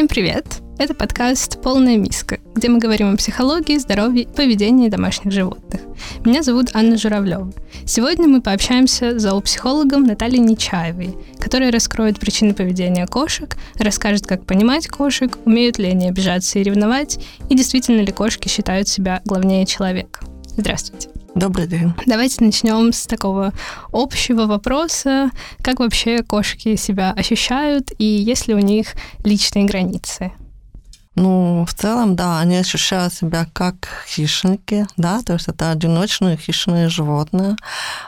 Всем привет! Это подкаст «Полная миска», где мы говорим о психологии, здоровье и поведении домашних животных. Меня зовут Анна Журавлева. Сегодня мы пообщаемся с зоопсихологом Натальей Нечаевой, которая раскроет причины поведения кошек, расскажет, как понимать кошек, умеют ли они обижаться и ревновать, и действительно ли кошки считают себя главнее человека. Здравствуйте. Добрый день. Давайте начнем с такого общего вопроса. Как вообще кошки себя ощущают и есть ли у них личные границы? Ну, в целом, да, они ощущают себя как хищники, да, то есть это одиночные хищные животные.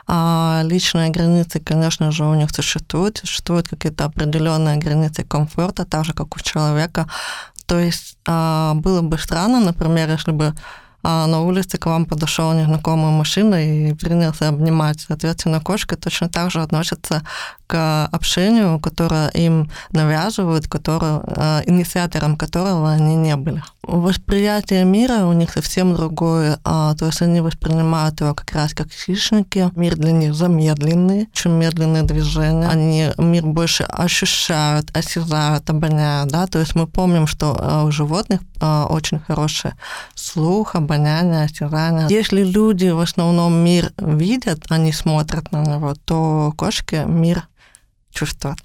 А личные границы, конечно же, у них существуют, существуют какие-то определенные границы комфорта, так же, как у человека. То есть а, было бы странно, например, если бы а на улице к вам подошел незнакомый мужчина и принялся обнимать. Соответственно, кошки точно так же относятся к общению, которое им навязывают, которое, э, инициатором которого они не были. Восприятие мира у них совсем другое, а, то есть они воспринимают его как раз как хищники. Мир для них замедленный, очень медленные движения. Они мир больше ощущают, осязают, обоняют, да, то есть мы помним, что э, у животных э, очень хороший слух, обоняние, осязание. Если люди в основном мир видят, они смотрят на него, то кошки мир чувства.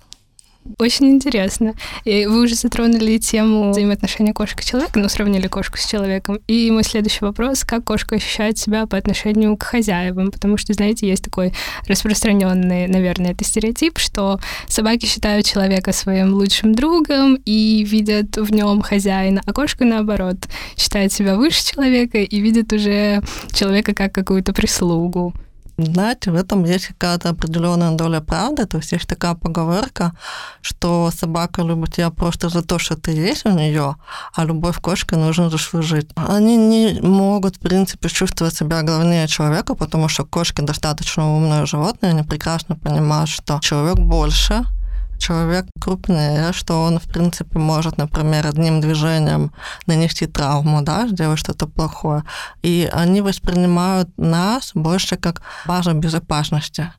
Очень интересно. И вы уже затронули тему взаимоотношения кошки и человека, ну, сравнили кошку с человеком. И мой следующий вопрос, как кошка ощущает себя по отношению к хозяевам? Потому что, знаете, есть такой распространенный, наверное, это стереотип, что собаки считают человека своим лучшим другом и видят в нем хозяина, а кошка, наоборот, считает себя выше человека и видит уже человека как какую-то прислугу. Знаете, в этом есть какая-то определенная доля правды. То есть есть такая поговорка, что собака любит тебя просто за то, что ты есть у нее, а любовь кошки нужно заслужить. Они не могут, в принципе, чувствовать себя главнее человека, потому что кошки достаточно умные животные, они прекрасно понимают, что человек больше, человек крупнее, что он, в принципе, может, например, одним движением нанести травму, да, сделать что-то плохое. И они воспринимают нас больше как базу безопасности,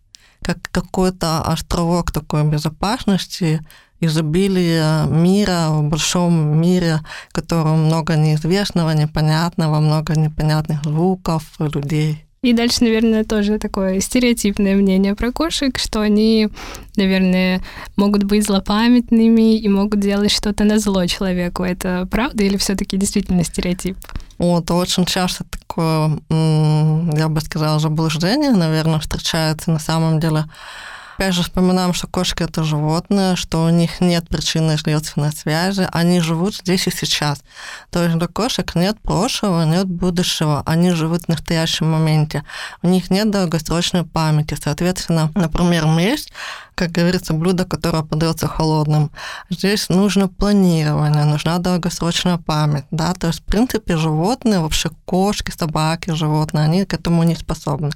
как какой-то островок такой безопасности, изобилие мира, в большом мире, в котором много неизвестного, непонятного, много непонятных звуков, людей. И дальше, наверное, тоже такое стереотипное мнение про кошек, что они, наверное, могут быть злопамятными и могут делать что-то на зло человеку. Это правда или все-таки действительно стереотип? Вот, очень часто такое, я бы сказала, заблуждение, наверное, встречается на самом деле Опять же, вспоминаем, что кошки это животные, что у них нет причины следственной связи, они живут здесь и сейчас. То есть для кошек нет прошлого, нет будущего, они живут в настоящем моменте. У них нет долгосрочной памяти. Соответственно, например, месть как говорится, блюдо, которое подается холодным. Здесь нужно планирование, нужна долгосрочная память, да, то есть, в принципе, животные, вообще кошки, собаки, животные, они к этому не способны.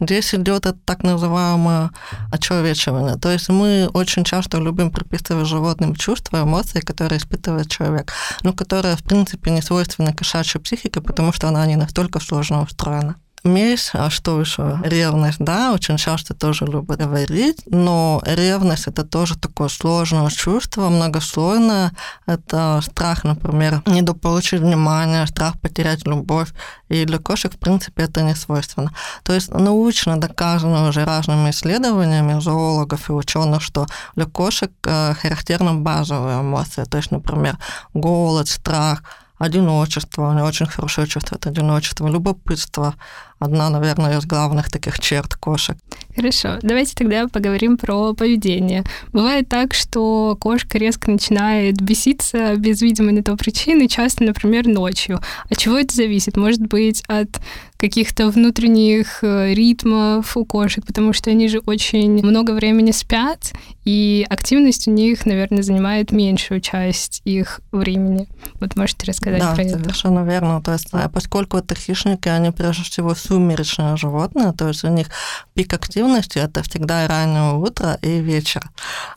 Здесь идет это так называемое очеловечивание, то есть мы очень часто любим приписывать животным чувства, эмоции, которые испытывает человек, но которые, в принципе, не свойственны кошачьей психике, потому что она не настолько сложно устроена. Месть, а что еще? Ревность, да, очень часто тоже любят говорить, но ревность это тоже такое сложное чувство, многослойное. Это страх, например, недополучить внимание, страх потерять любовь. И для кошек, в принципе, это не свойственно. То есть научно доказано уже разными исследованиями зоологов и ученых, что для кошек э, характерны базовые эмоции. То есть, например, голод, страх, одиночество, него очень чувство это одиночество, любопытство, одна, наверное, из главных таких черт кошек. Хорошо, давайте тогда поговорим про поведение. Бывает так, что кошка резко начинает беситься без видимой на то причины, часто, например, ночью. От чего это зависит? Может быть, от каких-то внутренних э, ритмов у кошек, потому что они же очень много времени спят, и активность у них, наверное, занимает меньшую часть их времени. Вот можете рассказать да, про это? Да, совершенно верно. То есть, а поскольку это хищники, они прежде всего сумеречное животное, то есть у них пик активности это всегда раннее утро и вечер.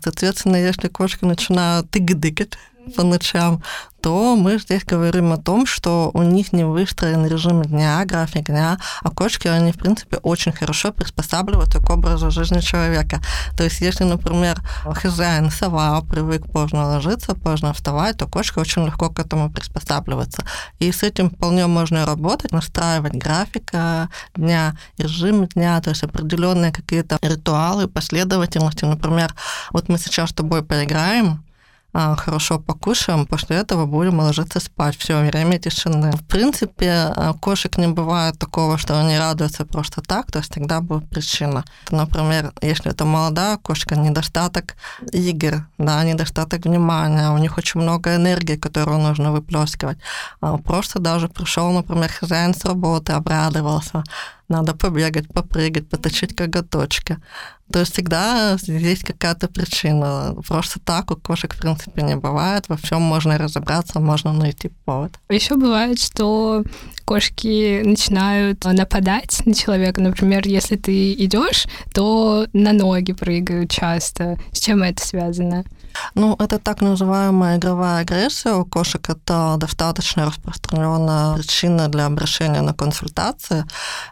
Соответственно, если кошки начинают тык-дыкать по ночам, то мы здесь говорим о том, что у них не выстроен режим дня, график дня, а кошки, они, в принципе, очень хорошо приспосабливаются к образу жизни человека. То есть, если, например, хозяин сова привык поздно ложиться, поздно вставать, то кошка очень легко к этому приспосабливается. И с этим вполне можно работать, настраивать график э, дня, режим дня, то есть определенные какие-то ритуалы, последовательности. Например, вот мы сейчас с тобой поиграем, хорошо покушаем, после этого будем ложиться спать. Все, время тишины. В принципе, а, кошек не бывает такого, что они радуются просто так, то есть тогда будет причина. Например, если это молодая кошка, недостаток игр, да, недостаток внимания, у них очень много энергии, которую нужно выплескивать. А, просто даже пришел, например, хозяин с работы, обрадовался, надо побегать, попрыгать, поточить коготочки. То есть всегда есть какая-то причина. Просто так у кошек, в принципе, не бывает. Во всем можно разобраться, можно найти повод. Еще бывает, что кошки начинают нападать на человека. Например, если ты идешь, то на ноги прыгают часто. С чем это связано? Ну, это так называемая игровая агрессия у кошек. Это достаточно распространенная причина для обращения на консультации.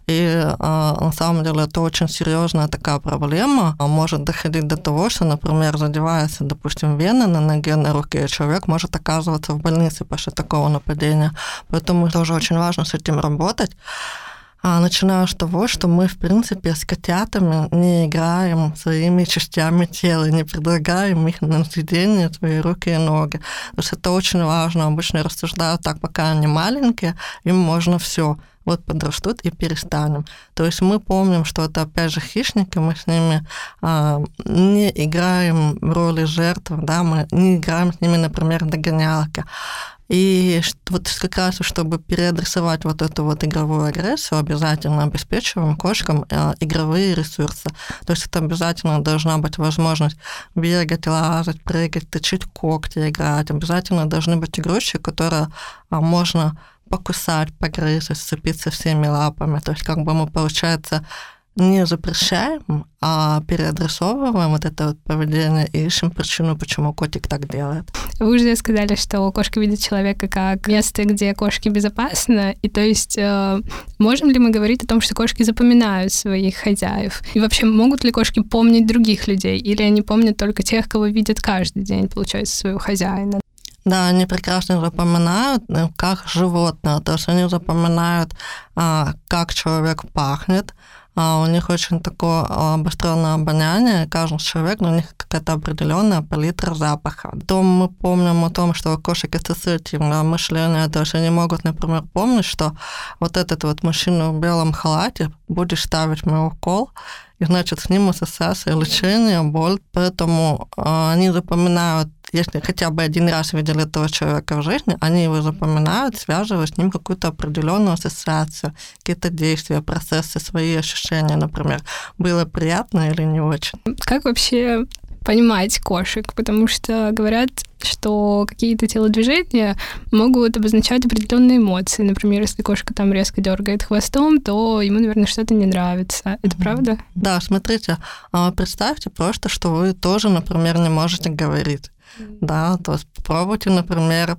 И а, на самом деле это очень серьезная такая проблема. Может доходить до того, что, например, задевается, допустим, вена на ноге, на руке, человек может оказываться в больнице после такого нападения. Поэтому тоже очень важно с этим работать. А начинаю с того, что мы, в принципе, с котятами не играем своими частями тела, не предлагаем их на съедение свои руки и ноги. То есть это очень важно. Обычно рассуждают так, пока они маленькие, им можно все вот подрастут и перестанем. То есть мы помним, что это опять же хищники, мы с ними а, не играем в роли жертв, да, мы не играем с ними, например, догонялки. И вот как раз, чтобы переадресовать вот эту вот игровую агрессию, обязательно обеспечиваем кошкам э, игровые ресурсы. То есть это обязательно должна быть возможность бегать, лазать, прыгать, точить когти, играть. Обязательно должны быть игрушки, которые а, можно покусать, погрызть, сцепиться всеми лапами. То есть как бы мы, получается, не запрещаем, а переадресовываем вот это вот поведение и ищем причину, почему котик так делает. Вы уже сказали, что кошка видит человека как место, где кошке безопасно, и то есть э, можем ли мы говорить о том, что кошки запоминают своих хозяев? И вообще могут ли кошки помнить других людей, или они помнят только тех, кого видят каждый день, получается, своего хозяина? Да, они прекрасно запоминают, э, как животное, то есть они запоминают, а, как человек пахнет, у них очень такое обостренное обоняние, каждый человек, но у них какая-то определенная палитра запаха. То мы помним о том, что кошек ассоциативное мышление, то есть они могут, например, помнить, что вот этот вот мужчина в белом халате будешь ставить мой укол, и, значит, с ним ассоциация лечения, боль, поэтому э, они запоминают если хотя бы один раз видели этого человека в жизни, они его запоминают, связывают с ним какую-то определенную ассоциацию, какие-то действия, процессы, свои ощущения, например, было приятно или не очень. Как вообще понимать кошек, потому что говорят, что какие-то телодвижения могут обозначать определенные эмоции. Например, если кошка там резко дергает хвостом, то ему, наверное, что-то не нравится. Это mm-hmm. правда? Да, смотрите, а, представьте просто, что вы тоже, например, не можете говорить. Да, то есть попробуйте, например,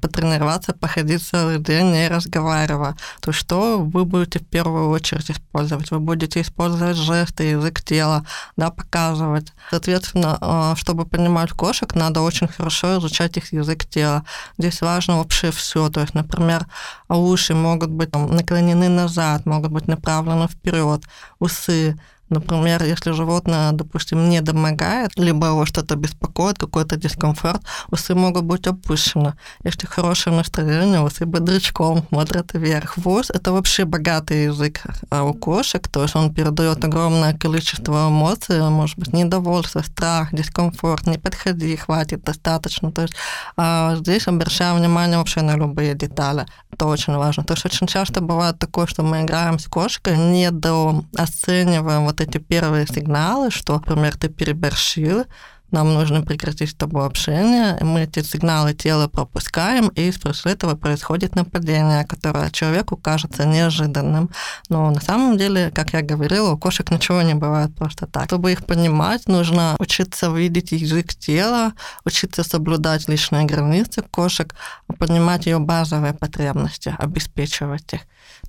потренироваться, походить целый день, не разговаривая. То что вы будете в первую очередь использовать? Вы будете использовать жесты, язык тела, да, показывать. Соответственно, а, чтобы понимать кошек, надо очень хорошо изучать их язык тела. Здесь важно вообще все. То есть, например, уши могут быть наклонены назад, могут быть направлены вперед, усы Например, если животное, допустим, не домогает, либо его что-то беспокоит, какой-то дискомфорт, усы могут быть опущены. Если хорошее настроение, усы бодрячком смотрят вверх. Вось – это вообще богатый язык а у кошек, то есть он передает огромное количество эмоций, может быть, недовольство, страх, дискомфорт, не подходи, хватит, достаточно. То есть а здесь обращаем внимание вообще на любые детали. Это очень важно. То есть очень часто бывает такое, что мы играем с кошкой, недооцениваем вот эти первые сигналы, что, например, ты переборщил, нам нужно прекратить с тобой общение, мы эти сигналы тела пропускаем, и после этого происходит нападение, которое человеку кажется неожиданным. Но на самом деле, как я говорила, у кошек ничего не бывает просто так. Чтобы их понимать, нужно учиться видеть язык тела, учиться соблюдать личные границы кошек, понимать ее базовые потребности, обеспечивать их.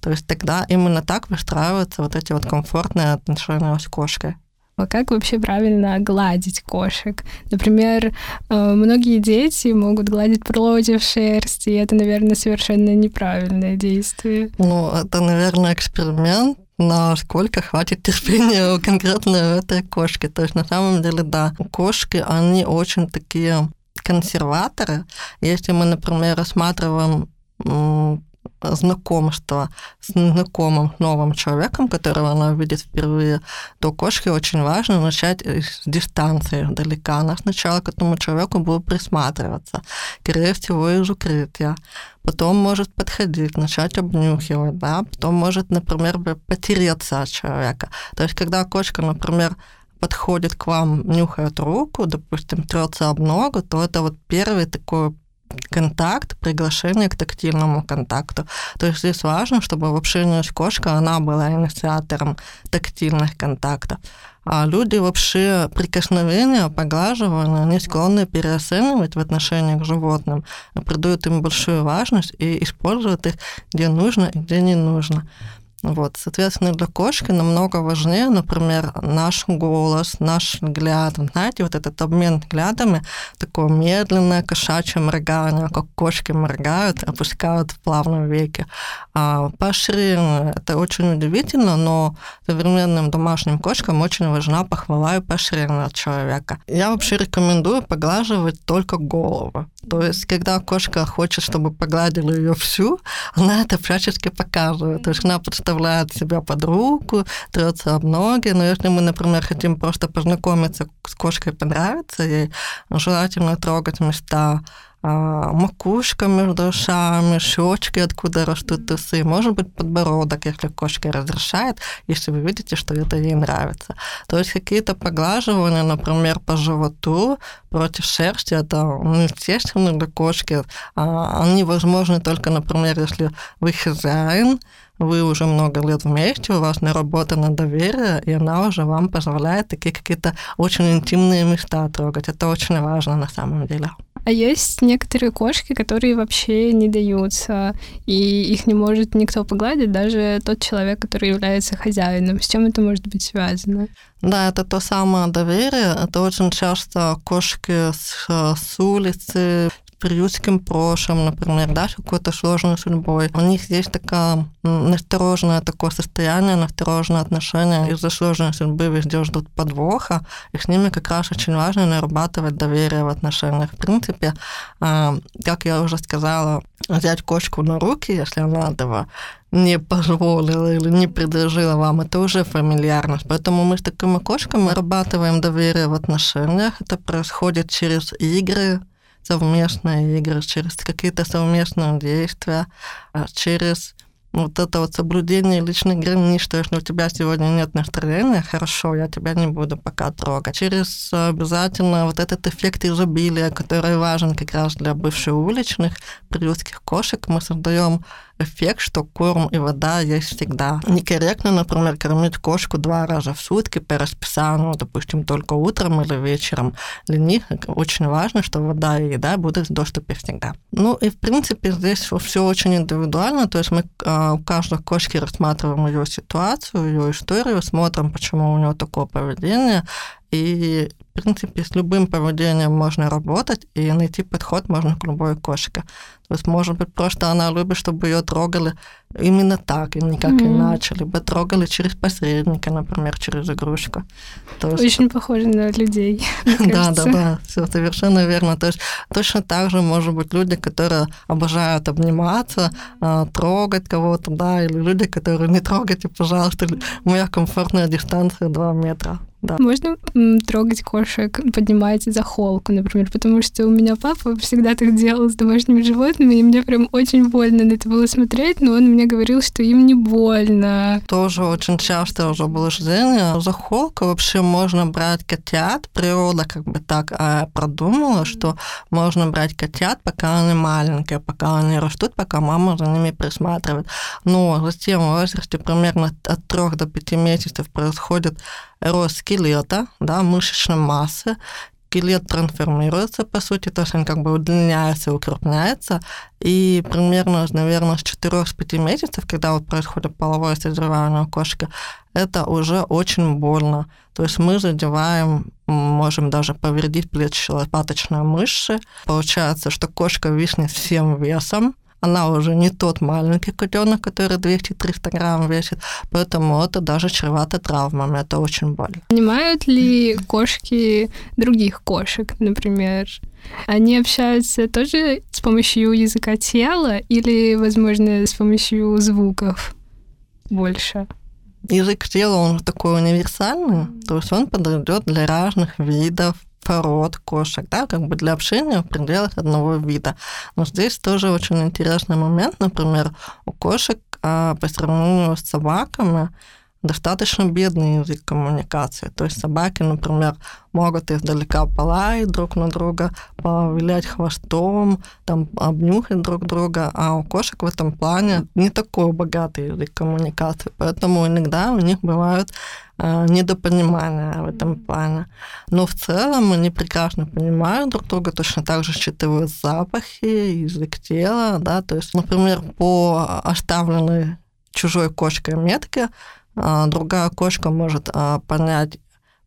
То есть тогда именно так выстраиваются вот эти вот комфортные отношения с кошкой. А как вообще правильно гладить кошек? Например, э, многие дети могут гладить против шерсти, и это, наверное, совершенно неправильное действие. Ну, это, наверное, эксперимент, насколько хватит терпения у конкретно этой кошки. То есть на самом деле, да, кошки, они очень такие консерваторы. Если мы, например, рассматриваем знакомство с знакомым новым человеком, которого она видит впервые, то кошке очень важно начать с дистанции далека. Она сначала к этому человеку будет присматриваться, скорее всего, из укрытия. Потом может подходить, начать обнюхивать, да, потом может, например, потереться от человека. То есть, когда кошка, например, подходит к вам, нюхает руку, допустим, трется об ногу, то это вот первый такой контакт, приглашение к тактильному контакту. То есть здесь важно, чтобы в общении с кошкой она была инициатором тактильных контактов. А люди вообще прикосновения, поглаживания, они склонны переоценивать в отношении к животным, придают им большую важность и используют их где нужно и где не нужно. Вот, соответственно, для кошки намного важнее, например, наш голос, наш взгляд. Знаете, вот этот обмен взглядами, такое медленное кошачье моргание, как кошки моргают, опускают в плавном веке. А поощрение – это очень удивительно, но современным домашним кошкам очень важна похвала и поощрение от человека. Я вообще рекомендую поглаживать только голову. То есть, когда кошка хочет, чтобы погладили ее всю, она это всячески показывает. То есть она подставляет себя под руку, трется об ноги. Но если мы, например, хотим просто познакомиться с кошкой, понравиться ей, желательно трогать места а, макушка между ушами, щечки, откуда растут усы, может быть, подбородок, если кошка разрешает, если вы видите, что это ей нравится. То есть какие-то поглаживания, например, по животу против шерсти, это ну, естественно для кошки. А, они возможны только, например, если вы хозяин, вы уже много лет вместе, у вас наработано доверие, и она уже вам позволяет такие какие-то очень интимные места трогать. Это очень важно на самом деле. А есть некоторые кошки, которые вообще не даются, и их не может никто погладить, даже тот человек, который является хозяином. С чем это может быть связано? Да, это то самое доверие. Это очень часто кошки с, с улицы, приютским прошлым, например, да, какой-то сложной судьбой. У них есть такое настороженное такое состояние, настороженное отношение. Из-за сложной судьбы везде ждут подвоха, и с ними как раз очень важно нарабатывать доверие в отношениях. В принципе, а, как я уже сказала, взять кошку на руки, если она этого не позволила или не предложила вам, это уже фамильярность. Поэтому мы с такими кошками нарабатываем доверие в отношениях. Это происходит через игры, совместные игры, через какие-то совместные действия, а через вот это вот соблюдение личных границ, что если у тебя сегодня нет настроения, хорошо, я тебя не буду пока трогать. Через обязательно вот этот эффект изобилия, который важен как раз для бывших уличных приютских кошек, мы создаем эффект, что корм и вода есть всегда. Некорректно, например, кормить кошку два раза в сутки по расписанию, допустим, только утром или вечером. Для них очень важно, что вода и еда будут в доступе всегда. Ну и, в принципе, здесь все очень индивидуально, то есть мы а, у каждой кошки рассматриваем ее ситуацию, ее историю, смотрим, почему у нее такое поведение, и, в принципе, с любым поведением можно работать, и найти подход можно к любой кошке. То есть, может быть, просто она любит, чтобы ее трогали именно так, и никак mm-hmm. иначе, либо трогали через посредника, например, через игрушку. То есть... Очень похоже на людей. Да, да, да, все совершенно верно. То есть точно так же, может быть, люди, которые обожают обниматься, а, трогать кого-то, да, или люди, которые не трогайте, пожалуйста, моя комфортная дистанция 2 метра. да. Можно трогать кошек, поднимать за холку, например, потому что у меня папа всегда так делал с домашними животными, и мне прям очень больно на это было смотреть, но он мне говорил, что им не больно. Тоже очень часто уже заблуждение. За холку вообще можно брать котят. Природа как бы так а, продумала, что можно брать котят, пока они маленькие, пока они растут, пока мама за ними присматривает. Но затем в возрасте примерно от 3 до 5 месяцев происходит рост скелета, да, мышечной массы, скелет трансформируется, по сути, то есть он как бы удлиняется, укрупняется, и примерно, наверное, с 4-5 месяцев, когда вот происходит половое созревание у кошки, это уже очень больно. То есть мы задеваем, можем даже повредить плечи лопаточной мышцы. Получается, что кошка виснет всем весом, она уже не тот маленький котенок, который 200-300 грамм весит, поэтому это даже чревато травмами, это очень больно. Понимают ли кошки других кошек, например? Они общаются тоже с помощью языка тела или, возможно, с помощью звуков больше? Язык тела, он такой универсальный, то есть он подойдет для разных видов пород кошек, да, как бы для общения в пределах одного вида. Но здесь тоже очень интересный момент, например, у кошек а, по сравнению с собаками достаточно бедный язык коммуникации. То есть собаки, например, могут издалека полаять друг на друга, повилять хвостом, там, обнюхать друг друга, а у кошек в этом плане не такой богатый язык коммуникации, поэтому иногда у них бывают недопонимания в этом плане. Но в целом они прекрасно понимают друг друга, точно так же считывают запахи, язык тела, да, то есть, например, по оставленной чужой кошкой метке а, другая кошка может а, понять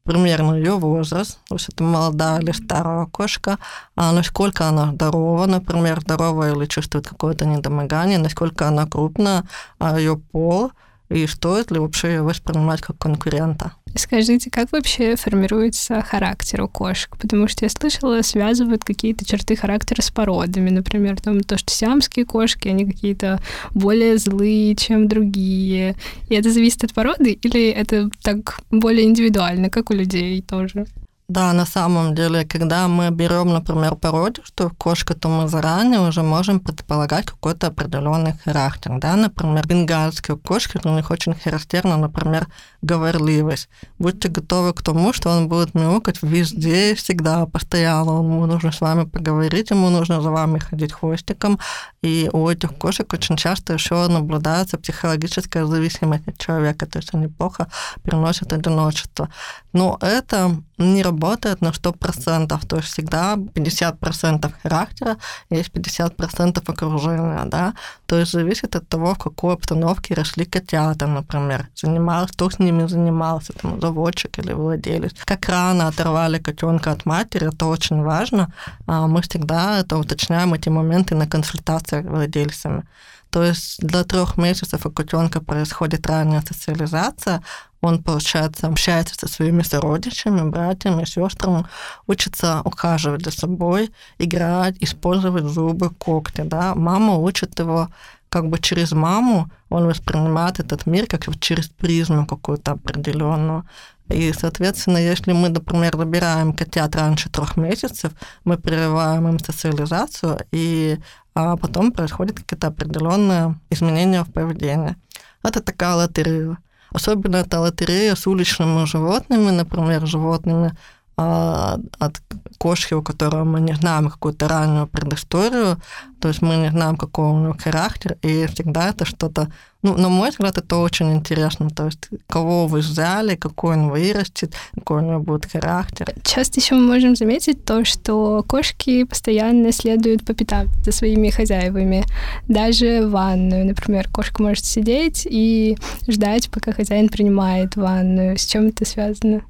примерно ее возраст, то есть это молодая или старая кошка, а насколько она здорова, например, здоровая или чувствует какое-то недомогание, насколько она крупная, а ее пол, и стоит ли вообще воспринимать как конкурента. Скажите, как вообще формируется характер у кошек? Потому что я слышала, связывают какие-то черты характера с породами. Например, там то, что сиамские кошки, они какие-то более злые, чем другие. И это зависит от породы или это так более индивидуально, как у людей тоже? Да, на самом деле, когда мы берем, например, породистую кошку, то мы заранее уже можем предполагать какой-то определенный характер. Да? Например, бенгальские кошки, у них очень характерна, например, говорливость. Будьте готовы к тому, что он будет мяукать везде, всегда, постоянно. Ему нужно с вами поговорить, ему нужно за вами ходить хвостиком. И у этих кошек очень часто еще наблюдается психологическая зависимость от человека, то есть они плохо переносят одиночество. Но это не работает на 100%, то есть всегда 50% характера, есть 50% окружения, да, то есть зависит от того, в какой обстановке росли котята, например, занимался, кто с ними занимался, там, заводчик или владелец. Как рано оторвали котенка от матери, это очень важно, а мы всегда это уточняем, эти моменты на консультациях с владельцами. То есть для трех месяцев у котенка происходит ранняя социализация, он, получается, общается со своими сородичами, братьями, сестрами, учится ухаживать за собой, играть, использовать зубы, когти. Да? Мама учит его как бы через маму он воспринимает этот мир как через призму какую-то определенную. И, соответственно, если мы, например, забираем котят раньше трех месяцев, мы прерываем им социализацию, и а потом происходит какие-то определенные изменения в поведении. Это такая лотерея. Особенно это лотерея с уличными животными, например, животными от кошки, у которого мы не знаем какую-то раннюю предысторию, то есть мы не знаем, какой у него характер, и всегда это что-то, ну, на мой взгляд, это очень интересно, то есть кого вы взяли, какой он вырастет, какой у него будет характер. Часто еще мы можем заметить то, что кошки постоянно следуют по пятам за своими хозяевами. Даже в ванную, например, кошка может сидеть и ждать, пока хозяин принимает ванную. С чем это связано?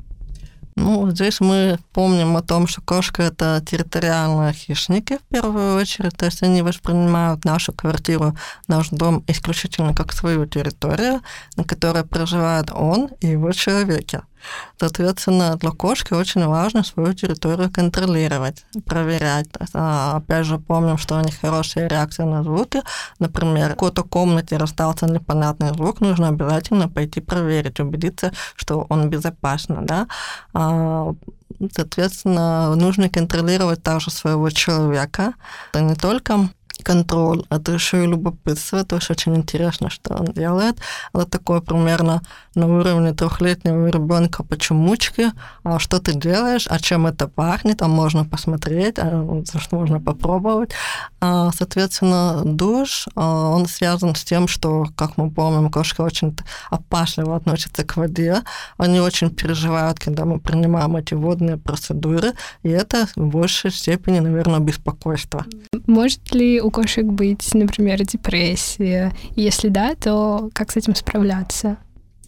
Ну, здесь мы помним о том, что кошка – это территориальные хищники в первую очередь, то есть они воспринимают нашу квартиру, наш дом исключительно как свою территорию, на которой проживает он и его человеки. Соответственно, для кошки очень важно свою территорию контролировать, проверять. А, опять же, помним, что у них хорошая реакция на звуки. Например, в какой-то комнате раздался непонятный звук, нужно обязательно пойти проверить, убедиться, что он безопасен. Да? А, соответственно, нужно контролировать также своего человека. Это не только контроль, это еще и любопытство, то есть очень интересно, что он делает. Это такое примерно на уровне трехлетнего ребенка почемучки, а что ты делаешь, а чем это пахнет, а можно посмотреть, а можно попробовать. А, соответственно, душ, а, он связан с тем, что, как мы помним, кошка очень опасливо относится к воде, они очень переживают, когда мы принимаем эти водные процедуры, и это в большей степени, наверное, беспокойство. Может ли у кошек быть, например, депрессия? Если да, то как с этим справляться?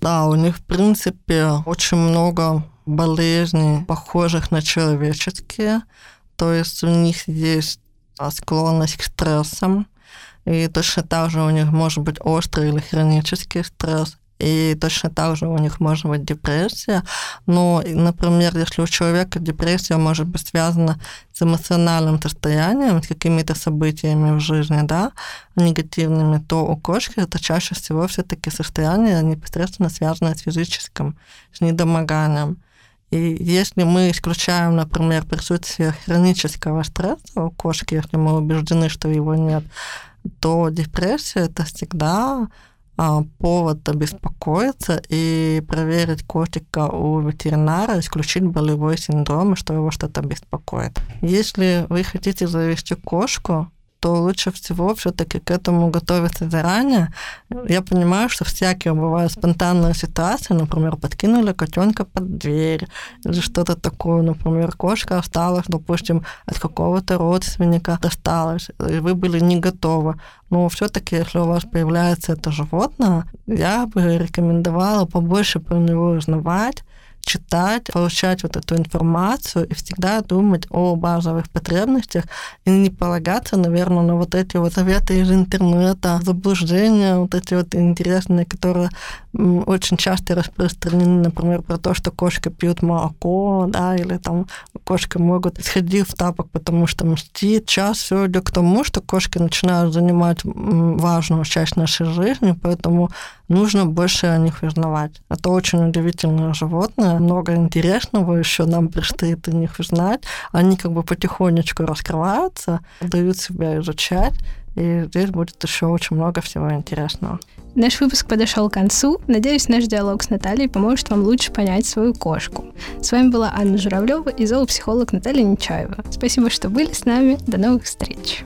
Да, у них, в принципе, очень много болезней, похожих на человеческие. То есть у них есть склонность к стрессам. И точно так же у них может быть острый или хронический стресс и точно так же у них может быть депрессия. Но, например, если у человека депрессия может быть связана с эмоциональным состоянием, с какими-то событиями в жизни, да, негативными, то у кошки это чаще всего все-таки состояние непосредственно связанное с физическим, с недомоганием. И если мы исключаем, например, присутствие хронического стресса у кошки, если мы убеждены, что его нет, то депрессия это всегда повод обеспокоиться и проверить котика у ветеринара, исключить болевой синдром, что его что-то беспокоит. Если вы хотите завести кошку, то лучше всего все-таки к этому готовиться заранее. Я понимаю, что всякие бывают спонтанные ситуации, например, подкинули котенка под дверь или что-то такое, например, кошка осталась, допустим, от какого-то родственника досталась, и вы были не готовы. Но все-таки, если у вас появляется это животное, я бы рекомендовала побольше про него узнавать, читать, получать вот эту информацию и всегда думать о базовых потребностях и не полагаться, наверное, на вот эти вот советы из интернета, заблуждения, вот эти вот интересные, которые очень часто распространены, например, про то, что кошки пьют молоко, да, или там кошки могут сходить в тапок, потому что мстит. Сейчас все идет к тому, что кошки начинают занимать важную часть нашей жизни, поэтому нужно больше о них узнавать. Это очень удивительное животное, много интересного еще нам предстоит о них узнать. Они как бы потихонечку раскрываются, дают себя изучать, и здесь будет еще очень много всего интересного. Наш выпуск подошел к концу. Надеюсь, наш диалог с Натальей поможет вам лучше понять свою кошку. С вами была Анна Журавлева и зоопсихолог Наталья Нечаева. Спасибо, что были с нами. До новых встреч.